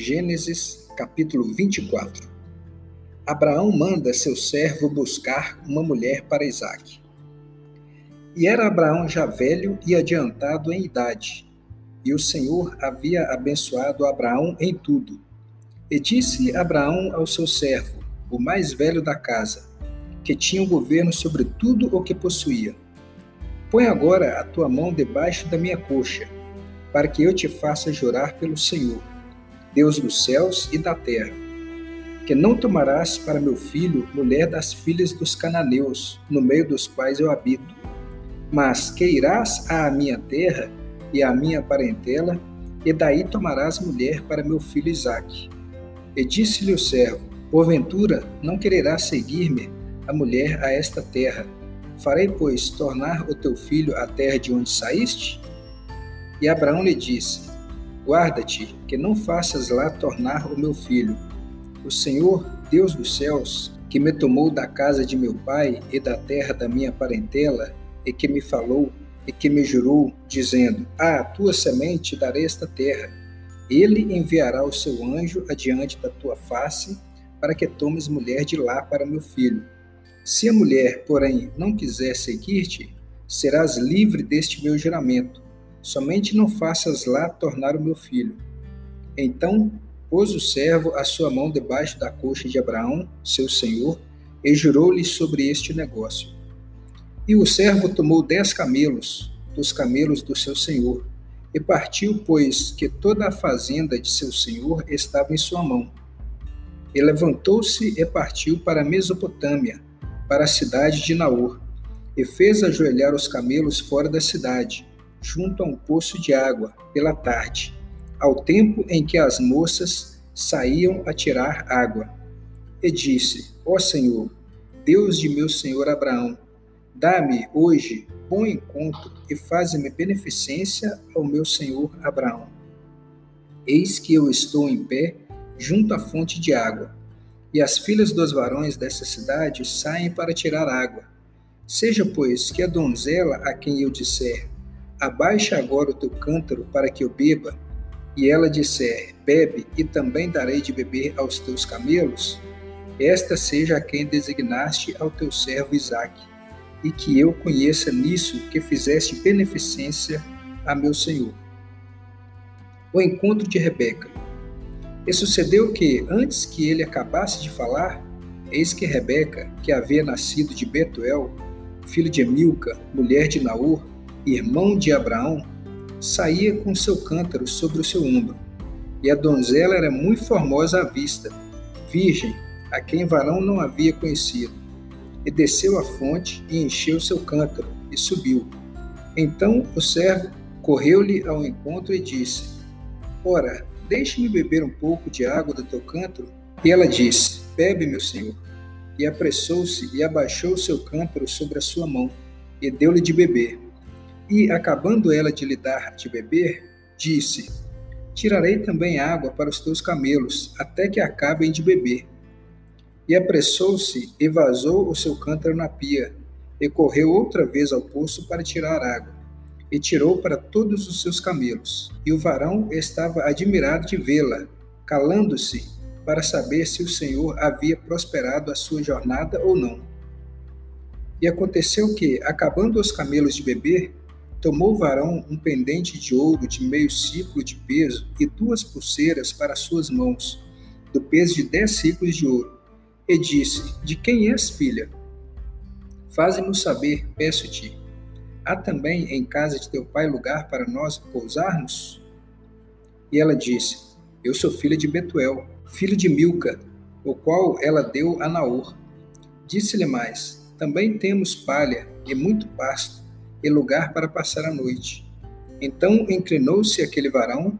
Gênesis, capítulo 24. Abraão manda seu servo buscar uma mulher para Isaque. E era Abraão já velho e adiantado em idade, e o Senhor havia abençoado Abraão em tudo. E disse Abraão ao seu servo, o mais velho da casa, que tinha o governo sobre tudo o que possuía: Põe agora a tua mão debaixo da minha coxa, para que eu te faça jurar pelo Senhor Deus dos céus e da terra, que não tomarás para meu filho mulher das filhas dos cananeus, no meio dos quais eu habito, mas que irás à minha terra e à minha parentela, e daí tomarás mulher para meu filho Isaque. E disse-lhe o servo: Porventura não quererás seguir-me a mulher a esta terra? Farei, pois, tornar o teu filho à terra de onde saíste? E Abraão lhe disse: Guarda-te, que não faças lá tornar o meu filho. O Senhor, Deus dos céus, que me tomou da casa de meu pai e da terra da minha parentela, e que me falou e que me jurou, dizendo: À tua semente darei esta terra. Ele enviará o seu anjo adiante da tua face, para que tomes mulher de lá para meu filho. Se a mulher, porém, não quiser seguir-te, serás livre deste meu juramento Somente não faças lá tornar o meu filho. Então pôs o servo a sua mão debaixo da coxa de Abraão, seu senhor, e jurou-lhe sobre este negócio. E o servo tomou dez camelos, dos camelos do seu senhor, e partiu, pois que toda a fazenda de seu senhor estava em sua mão. E levantou-se e partiu para a Mesopotâmia, para a cidade de Naor, e fez ajoelhar os camelos fora da cidade, junto a um poço de água, pela tarde, ao tempo em que as moças saíam a tirar água. E disse: Ó Senhor, Deus de meu senhor Abraão, dá-me hoje bom encontro e faze-me beneficência ao meu senhor Abraão. Eis que eu estou em pé junto à fonte de água, e as filhas dos varões dessa cidade saem para tirar água. Seja, pois, que a donzela a quem eu disser, Abaixa agora o teu cântaro para que eu beba. E ela disser: Bebe, e também darei de beber aos teus camelos. Esta seja a quem designaste ao teu servo Isaque, e que eu conheça nisso que fizeste beneficência a meu senhor. O encontro de Rebeca. E sucedeu que, antes que ele acabasse de falar, eis que Rebeca, que havia nascido de Betuel, filho de Milca, mulher de Naor, irmão de Abraão, saía com seu cântaro sobre o seu ombro. E a donzela era muito formosa à vista, virgem, a quem varão não havia conhecido. E desceu à fonte e encheu seu cântaro, e subiu. Então o servo correu-lhe ao encontro e disse: Ora, deixe-me beber um pouco de água do teu cântaro. E ela disse: Bebe, meu senhor. E apressou-se e abaixou seu cântaro sobre a sua mão, e deu-lhe de beber. E, acabando ela de lhe dar de beber, disse: Tirarei também água para os teus camelos, até que acabem de beber. E apressou-se e vazou o seu cântaro na pia, e correu outra vez ao poço para tirar água, e tirou para todos os seus camelos. E o varão estava admirado de vê-la, calando-se para saber se o Senhor havia prosperado a sua jornada ou não. E aconteceu que, acabando os camelos de beber, Tomou o varão um pendente de ouro de meio ciclo de peso e duas pulseiras para suas mãos, do peso de dez ciclos de ouro, e disse: De quem és filha? Faze-nos saber, peço-te. Há também em casa de teu pai lugar para nós pousarmos? E ela disse: Eu sou filha de Betuel, filho de Milca, o qual ela deu a Naor. Disse-lhe mais: Também temos palha e muito pasto e lugar para passar a noite. Então inclinou-se aquele varão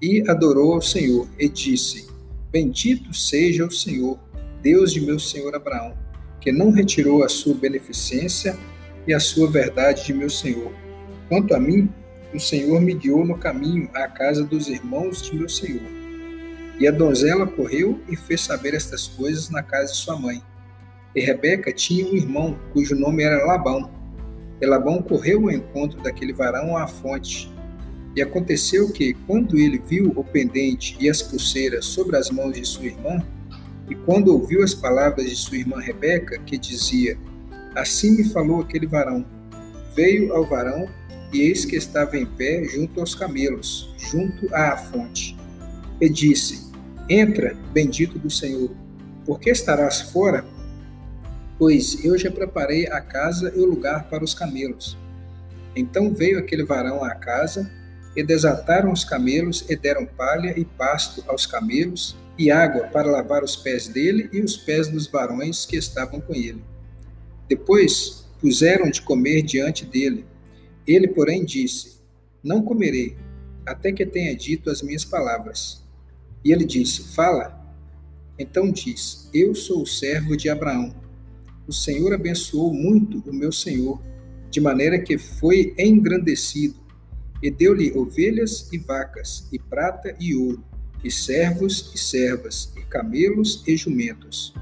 e adorou ao Senhor e disse: Bendito seja o Senhor, Deus de meu senhor Abraão, que não retirou a sua beneficência e a sua verdade de meu senhor. Quanto a mim, o Senhor me guiou no caminho à casa dos irmãos de meu senhor. E a donzela correu e fez saber estas coisas na casa de sua mãe. E Rebeca tinha um irmão, cujo nome era Labão. E Labão correu ao encontro daquele varão à fonte. E aconteceu que, quando ele viu o pendente e as pulseiras sobre as mãos de sua irmã, e quando ouviu as palavras de sua irmã Rebeca, que dizia: Assim me falou aquele varão, veio ao varão, e eis que estava em pé junto aos camelos, junto à fonte. E disse: Entra, bendito do Senhor, porque estarás fora? Pois eu já preparei a casa e o lugar para os camelos. Então veio aquele varão à casa, e desataram os camelos, e deram palha e pasto aos camelos, e água para lavar os pés dele e os pés dos varões que estavam com ele. Depois puseram de comer diante dele. Ele, porém, disse: Não comerei, até que tenha dito as minhas palavras. E ele disse: Fala. Então diz: Eu sou o servo de Abraão. O Senhor abençoou muito o meu senhor, de maneira que foi engrandecido e deu-lhe ovelhas e vacas, e prata e ouro, e servos e servas, e camelos e jumentos.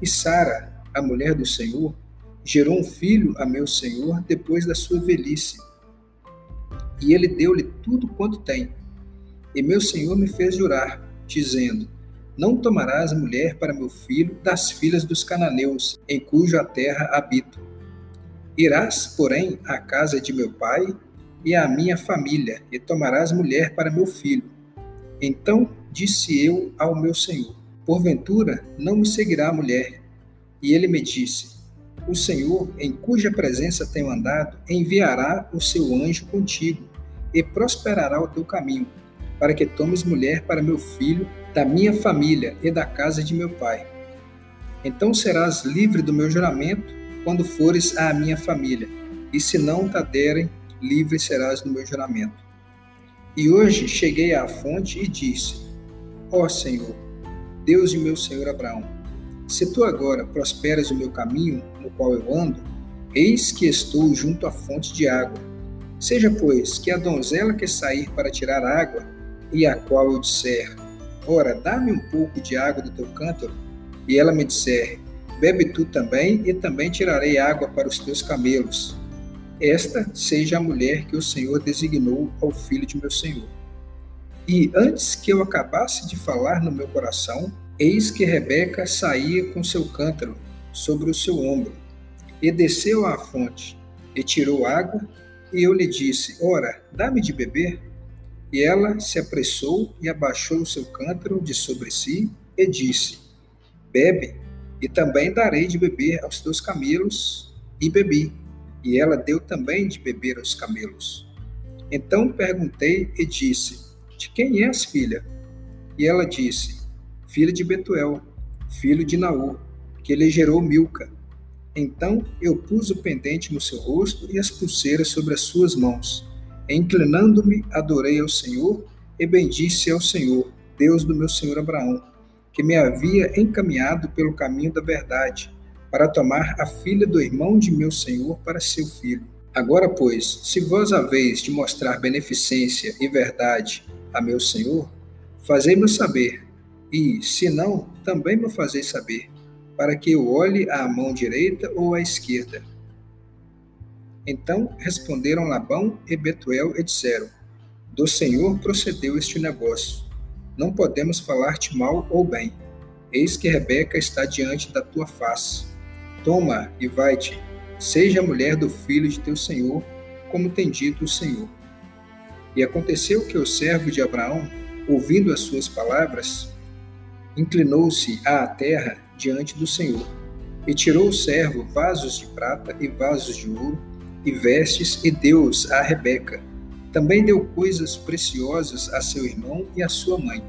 E Sara, a mulher do Senhor, gerou um filho a meu senhor depois da sua velhice. E ele deu-lhe tudo quanto tem. E meu senhor me fez jurar, dizendo: Não tomarás mulher para meu filho das filhas dos cananeus, em cuja terra habito. Irás, porém, à casa de meu pai e à minha família, e tomarás mulher para meu filho. Então disse eu ao meu senhor: Porventura não me seguirá a mulher. E ele me disse: O Senhor, em cuja presença tenho andado, enviará o seu anjo contigo, e prosperará o teu caminho, para que tomes mulher para meu filho, da minha família e da casa de meu pai. Então serás livre do meu juramento quando fores à minha família, e se não te derem livre serás do meu juramento. E hoje cheguei à fonte e disse: Ó Senhor, Deus de meu senhor Abraão, se tu agora prosperas o meu caminho no qual eu ando, eis que estou junto à fonte de água. Seja, pois, que a donzela que sair para tirar água, e a qual eu disser: Ora, dá-me um pouco de água do teu cântaro, e ela me disser: Bebe tu também, e também tirarei água para os teus camelos esta seja a mulher que o Senhor designou ao filho de meu Senhor. E antes que eu acabasse de falar no meu coração, eis que Rebeca saía com seu cântaro sobre o seu ombro, e desceu à fonte, e tirou água, e eu lhe disse: Ora, dá-me de beber. E ela se apressou e abaixou o seu cântaro de sobre si, e disse: Bebe, e também darei de beber aos teus camelos. E bebi e ela deu também de beber aos camelos. Então perguntei e disse: De quem és filha? E ela disse: Filha de Betuel, filho de Naú, que ele gerou Milca. Então eu pus o pendente no seu rosto e as pulseiras sobre as suas mãos. Inclinando-me, adorei ao Senhor e bendisse ao Senhor, Deus do meu senhor Abraão, que me havia encaminhado pelo caminho da verdade para tomar a filha do irmão de meu senhor para seu filho. Agora, pois, se vós haveis de mostrar beneficência e verdade a meu senhor, fazei-me saber, e, se não, também me fazeis saber, para que eu olhe à mão direita ou à esquerda. Então responderam Labão e Betuel e disseram: Do Senhor procedeu este negócio. Não podemos falar-te mal ou bem. Eis que Rebeca está diante da tua face. Toma e vai-te, seja a mulher do filho de teu senhor, como tem dito o Senhor. E aconteceu que o servo de Abraão, ouvindo as suas palavras, inclinou-se à terra diante do Senhor, e tirou o servo vasos de prata e vasos de ouro, e vestes, e deu-os a Rebeca. Também deu coisas preciosas a seu irmão e a sua mãe.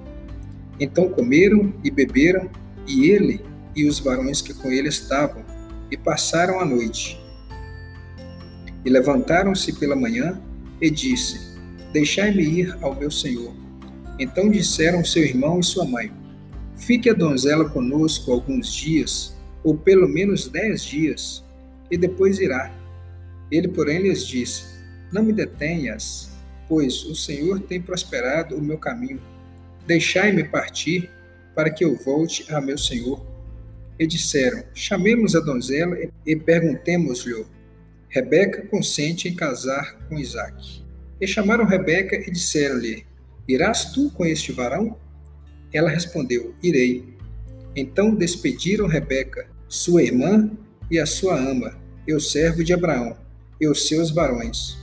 Então comeram e beberam, e ele e os varões que com ele estavam, e passaram a noite. E levantaram-se pela manhã e disse: Deixai-me ir ao meu senhor. Então disseram seu irmão e sua mãe: Fique a donzela conosco alguns dias, ou pelo menos dez dias, e depois irá. Ele, porém, lhes disse: Não me detenhas, pois o Senhor tem prosperado o meu caminho. Deixai-me partir, para que eu volte a meu senhor e disseram: Chamemos a donzela e perguntemos-lhe: Rebeca consente em casar com Isaque. E chamaram Rebeca e disseram-lhe: Irás tu com este varão? Ela respondeu: Irei. Então despediram Rebeca, sua irmã, e a sua ama, e o servo de Abraão, e os seus varões.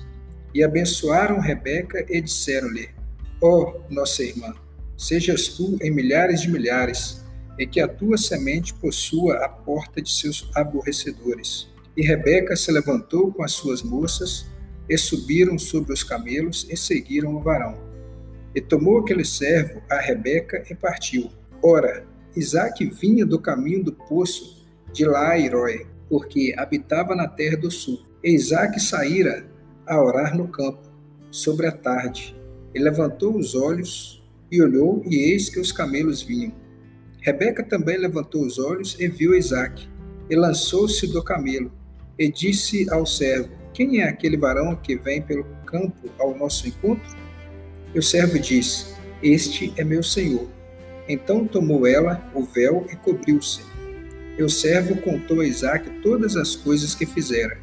E abençoaram Rebeca e disseram-lhe: Ó oh, nossa irmã, sejas tu em milhares de milhares, e que a tua semente possua a porta de seus aborrecedores. E Rebeca se levantou com as suas moças, e subiram sobre os camelos e seguiram o varão. E tomou aquele servo a Rebeca e partiu. Ora, Isaac vinha do caminho do poço de Lairoi, porque habitava na terra do sul. Isaac saíra a orar no campo, sobre a tarde, e levantou os olhos e olhou, e eis que os camelos vinham. Rebeca também levantou os olhos e viu Isaac, e lançou-se do camelo, e disse ao servo: Quem é aquele varão que vem pelo campo ao nosso encontro? E o servo disse: Este é meu senhor. Então tomou ela o véu e cobriu-se. E o servo contou a Isaac todas as coisas que fizera.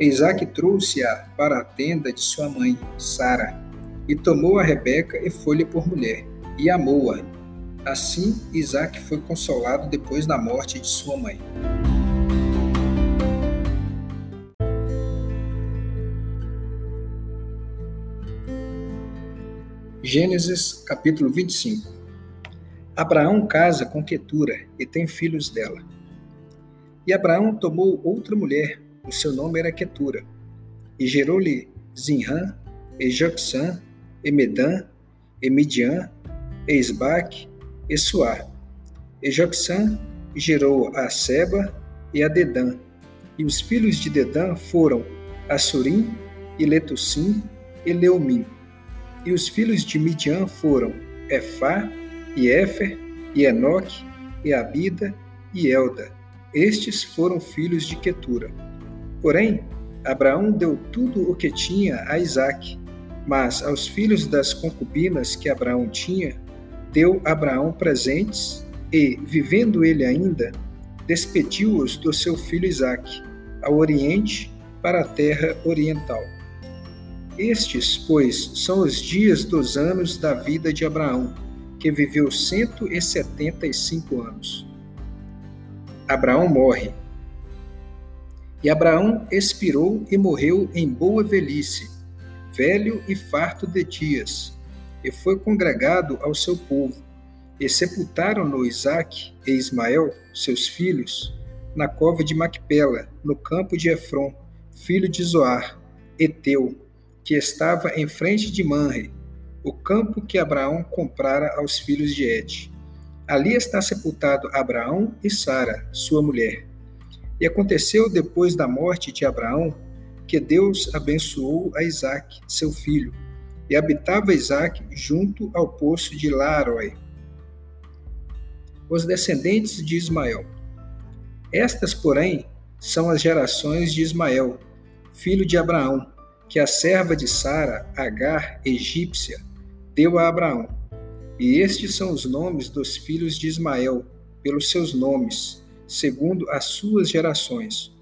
Isaac trouxe-a para a tenda de sua mãe, Sara, e tomou a Rebeca e foi-lhe por mulher, e amou-a. Assim, Isaac foi consolado depois da morte de sua mãe. Gênesis capítulo 25 Abraão casa com Quetura e tem filhos dela. E Abraão tomou outra mulher, o seu nome era Quetura, e gerou-lhe Zinrã, e Joxã, e Medã, e Midian, e Esbaque, e Suá. E Joxã gerou a Seba e a Dedã. E os filhos de Dedã foram Assurim, e Letussim, e Leumim. E os filhos de Midian foram Efá, e Éfer, e Enoque, e Abida, e Elda. Estes foram filhos de Quetura. Porém, Abraão deu tudo o que tinha a Isaque, mas aos filhos das concubinas que Abraão tinha, deu Abraão presentes e, vivendo ele ainda, despediu-os do seu filho Isaque, ao oriente, para a terra oriental. Estes, pois, são os dias dos anos da vida de Abraão, que viveu cento e setenta e cinco anos. Abraão morre. E Abraão expirou e morreu em boa velhice, velho e farto de dias, e foi congregado ao seu povo. E sepultaram-no Isaque e Ismael, seus filhos, na cova de Macpela, no campo de Efron, filho de Zoar, Eteu, que estava em frente de Manre, o campo que Abraão comprara aos filhos de Et. Ali está sepultado Abraão e Sara, sua mulher. E aconteceu depois da morte de Abraão que Deus abençoou a Isaque, seu filho, e habitava Isaque junto ao poço de Larói. Os descendentes de Ismael. Estas, porém, são as gerações de Ismael, filho de Abraão, que a serva de Sara, Agar, egípcia, deu a Abraão. E estes são os nomes dos filhos de Ismael, pelos seus nomes, segundo as suas gerações.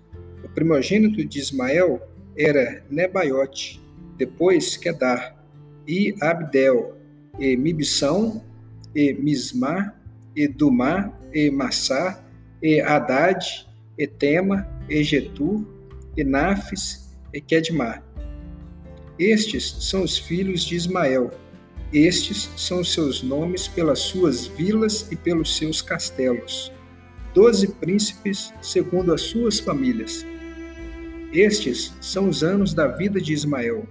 O primogênito de Ismael era Nebaiote, depois Kedar, e Abdel, e Mibsão, e Mismá, e Dumá, e Massá, e Haddad, e Tema, e Getur, e Nafes, e Kedmar. Estes são os filhos de Ismael. Estes são os seus nomes pelas suas vilas e pelos seus castelos. Doze príncipes segundo as suas famílias. Estes são os anos da vida de Ismael,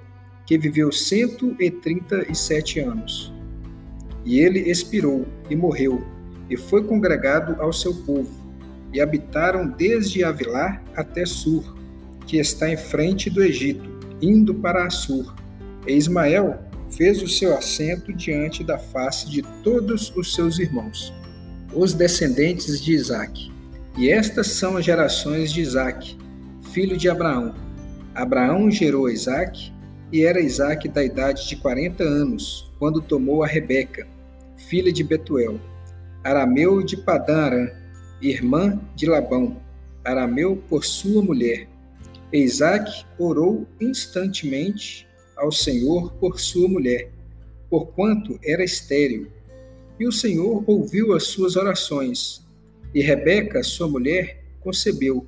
que viveu cento e trinta e sete anos. E ele expirou e morreu, e foi congregado ao seu povo, e habitaram desde Avilá até Sur, que está em frente do Egito indo para Assur. E Ismael fez o seu assento diante da face de todos os seus irmãos, os descendentes de Isaque. E estas são as gerações de Isaque, filho de Abraão. Abraão gerou Isaque, e era Isaque da idade de quarenta anos, quando tomou a Rebeca, filha de Betuel, arameu de Padã irmã de Labão, arameu por sua mulher, Isaac orou instantemente ao Senhor por sua mulher, porquanto era estéril. E o Senhor ouviu as suas orações. E Rebeca, sua mulher, concebeu.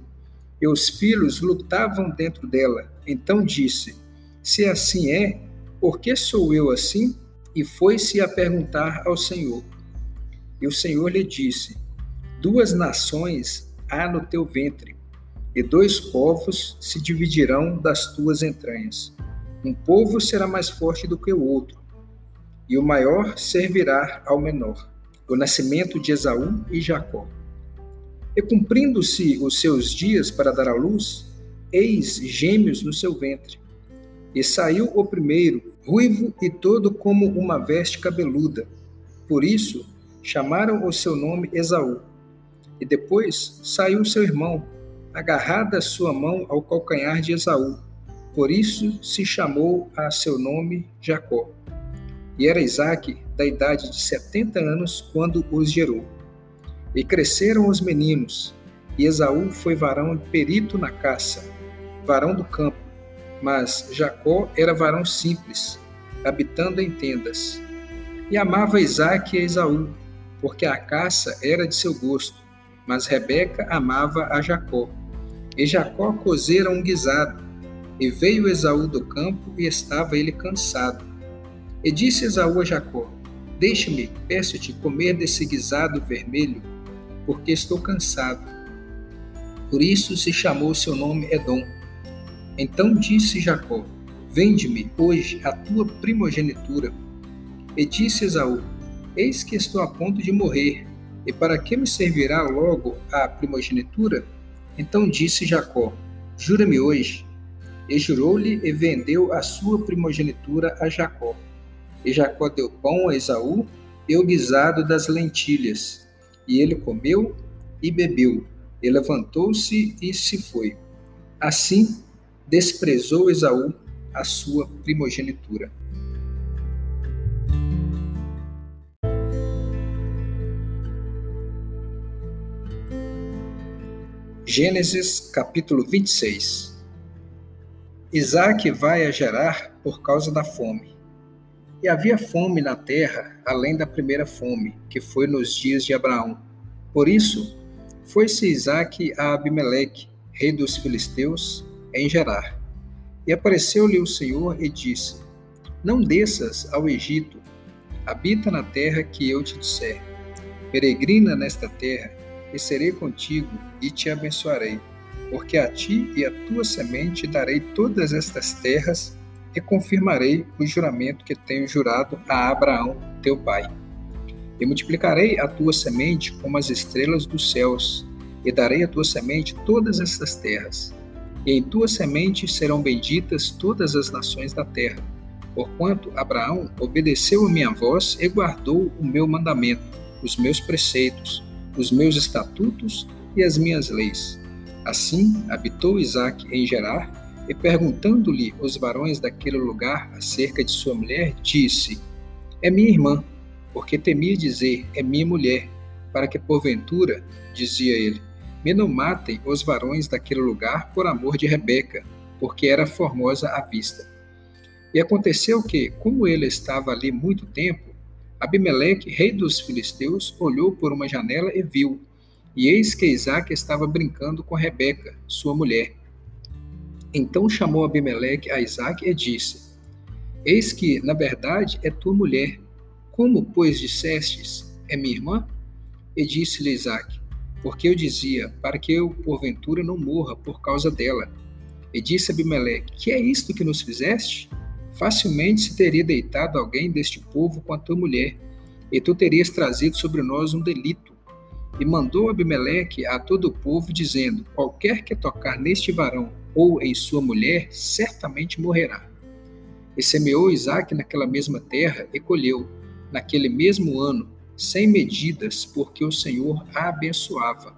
E os filhos lutavam dentro dela. Então disse: Se assim é, por que sou eu assim? E foi-se a perguntar ao Senhor. E o Senhor lhe disse: Duas nações há no teu ventre, e dois povos se dividirão das tuas entranhas. Um povo será mais forte do que o outro, e o maior servirá ao menor. O nascimento de Esaú e Jacó. E cumprindo-se os seus dias para dar à luz, eis gêmeos no seu ventre. E saiu o primeiro, ruivo e todo como uma veste cabeluda. Por isso chamaram o seu nome Esaú. E depois saiu seu irmão, agarrada sua mão ao calcanhar de Esaú. Por isso se chamou a seu nome Jacó. E era Isaque da idade de setenta anos quando os gerou. E cresceram os meninos, e Esaú foi varão perito na caça, varão do campo, mas Jacó era varão simples, habitando em tendas. E amava Isaque a Esaú, porque a caça era de seu gosto, mas Rebeca amava a Jacó. E Jacó cozera um guisado, e veio Esaú do campo, e estava ele cansado. E disse Esaú a Jacó: Deixa-me, peço-te, comer desse guisado vermelho, porque estou cansado. Por isso se chamou seu nome Edom. Então disse Jacó: Vende-me hoje a tua primogenitura. E disse Esaú: Eis que estou a ponto de morrer, e para que me servirá logo a primogenitura? Então disse Jacó: Jura-me hoje. E jurou-lhe e vendeu a sua primogenitura a Jacó. E Jacó deu pão a Esaú e o guisado das lentilhas. E ele comeu e bebeu, e levantou-se e se foi. Assim desprezou Esaú a sua primogenitura. Gênesis capítulo 26 Isaac vai a Gerar por causa da fome. E havia fome na terra, além da primeira fome, que foi nos dias de Abraão. Por isso, foi-se Isaac a Abimeleque, rei dos filisteus, em Gerar. E apareceu-lhe o Senhor e disse: Não desças ao Egito, habita na terra que eu te disser. Peregrina nesta terra, e serei contigo e te abençoarei, porque a ti e a tua semente darei todas estas terras e confirmarei o juramento que tenho jurado a Abraão, teu pai. E multiplicarei a tua semente como as estrelas dos céus, e darei a tua semente todas estas terras. E em tua semente serão benditas todas as nações da terra, porquanto Abraão obedeceu a minha voz e guardou o meu mandamento, os meus preceitos, os meus estatutos e as minhas leis. Assim habitou Isaque em Gerar, e perguntando-lhe os varões daquele lugar acerca de sua mulher, disse: É minha irmã, porque temia dizer: É minha mulher, para que porventura, dizia ele, me não matem os varões daquele lugar por amor de Rebeca, porque era formosa à vista. E aconteceu que, como ele estava ali muito tempo, Abimeleque, rei dos filisteus, olhou por uma janela e viu, e eis que Isaac estava brincando com Rebeca, sua mulher. Então chamou Abimeleque a Isaac e disse: Eis que, na verdade, é tua mulher. Como, pois, dissestes, é minha irmã? E disse-lhe Isaac: Porque eu dizia, para que eu, porventura, não morra por causa dela. E disse Abimeleque: Que é isto que nos fizeste? Facilmente se teria deitado alguém deste povo com a tua mulher, e tu terias trazido sobre nós um delito. E mandou Abimeleque a todo o povo, dizendo: Qualquer que tocar neste varão ou em sua mulher, certamente morrerá. E semeou Isaac naquela mesma terra e colheu, naquele mesmo ano, sem medidas, porque o Senhor a abençoava.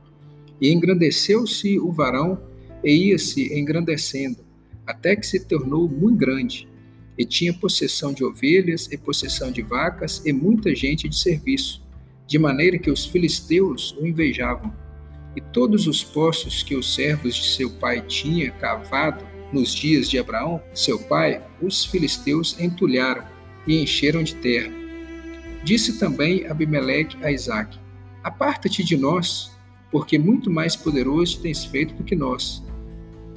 E engrandeceu-se o varão e ia-se engrandecendo, até que se tornou muito grande e tinha possessão de ovelhas e possessão de vacas e muita gente de serviço, de maneira que os filisteus o invejavam. E todos os poços que os servos de seu pai tinham cavado nos dias de Abraão, seu pai, os filisteus entulharam e encheram de terra. Disse também Abimeleque a Isaque: Aparta-te de nós, porque muito mais poderoso tens feito do que nós.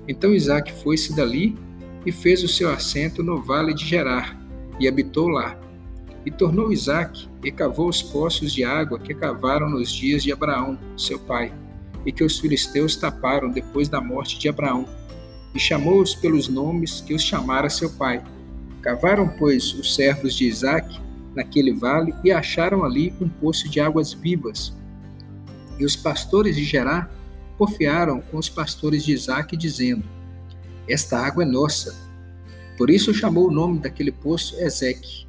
Então Isaque foi-se dali e fez o seu assento no vale de Gerar, e habitou lá. E tornou Isaque e cavou os poços de água que cavaram nos dias de Abraão, seu pai, e que os filisteus taparam depois da morte de Abraão. E chamou-os pelos nomes que os chamara seu pai. Cavaram, pois, os servos de Isaque naquele vale e acharam ali um poço de águas vivas. E os pastores de Gerá porfiaram com os pastores de Isaque, dizendo: Esta água é nossa. Por isso chamou o nome daquele poço Ezeque,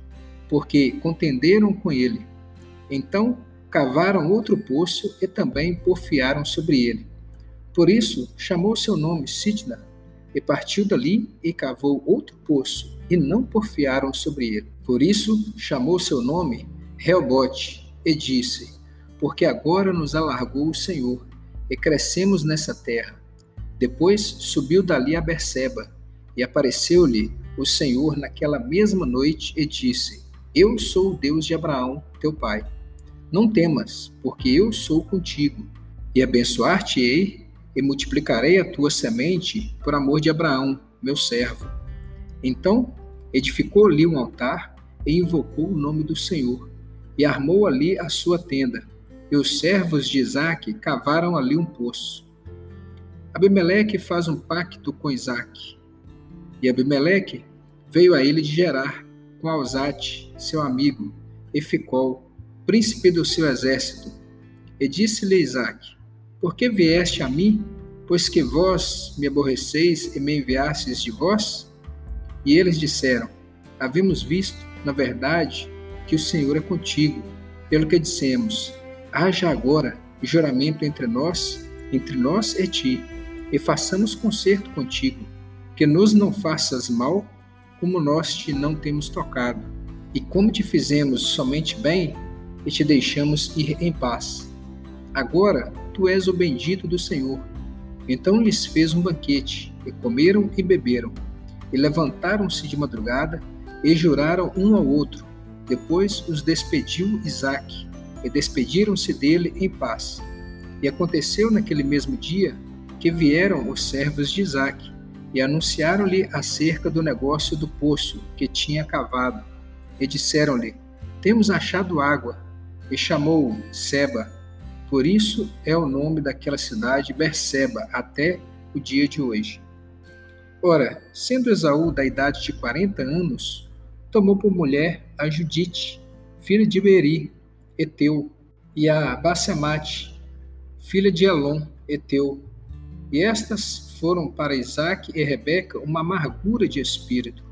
porque contenderam com ele. Então cavaram outro poço e também porfiaram sobre ele. Por isso chamou seu nome Sidna, e partiu dali e cavou outro poço, e não porfiaram sobre ele. Por isso chamou seu nome Reobote, e disse: Porque agora nos alargou o Senhor, e crescemos nessa terra. Depois subiu dali a Berseba, e apareceu-lhe o Senhor naquela mesma noite e disse: eu sou o Deus de Abraão, teu pai. Não temas, porque eu sou contigo, e abençoar-te-ei e multiplicarei a tua semente por amor de Abraão, meu servo. Então edificou ali um altar e invocou o nome do Senhor, e armou ali a sua tenda. E os servos de Isaque cavaram ali um poço. Abimeleque faz um pacto com Isaque. E Abimeleque veio a ele de Gerar, com Alzate, seu amigo, e Ficol, príncipe do seu exército. E disse-lhe Isaque: Por que vieste a mim, pois que vós me aborreceis e me enviastes de vós? E eles disseram: Havemos visto, na verdade, que o Senhor é contigo, pelo que dissemos: Haja agora juramento entre nós, entre nós e ti, e façamos concerto contigo, que nos não faças mal como nós te não temos tocado, e como te fizemos somente bem, e te deixamos ir em paz. Agora tu és o bendito do Senhor. Então lhes fez um banquete, e comeram e beberam, e levantaram-se de madrugada, e juraram um ao outro. Depois os despediu Isaque, e despediram-se dele em paz. E aconteceu naquele mesmo dia que vieram os servos de Isaque, e anunciaram-lhe acerca do negócio do poço que tinha cavado. E disseram-lhe: Temos achado água. E chamou-o Seba. Por isso é o nome daquela cidade Berseba até o dia de hoje. Ora, sendo Esaú da idade de quarenta anos, tomou por mulher a Judite, filha de Beri, Eteu, e a Basemate, filha de Elon, Eteu. E estas foram para Isaac e Rebeca uma amargura de espírito,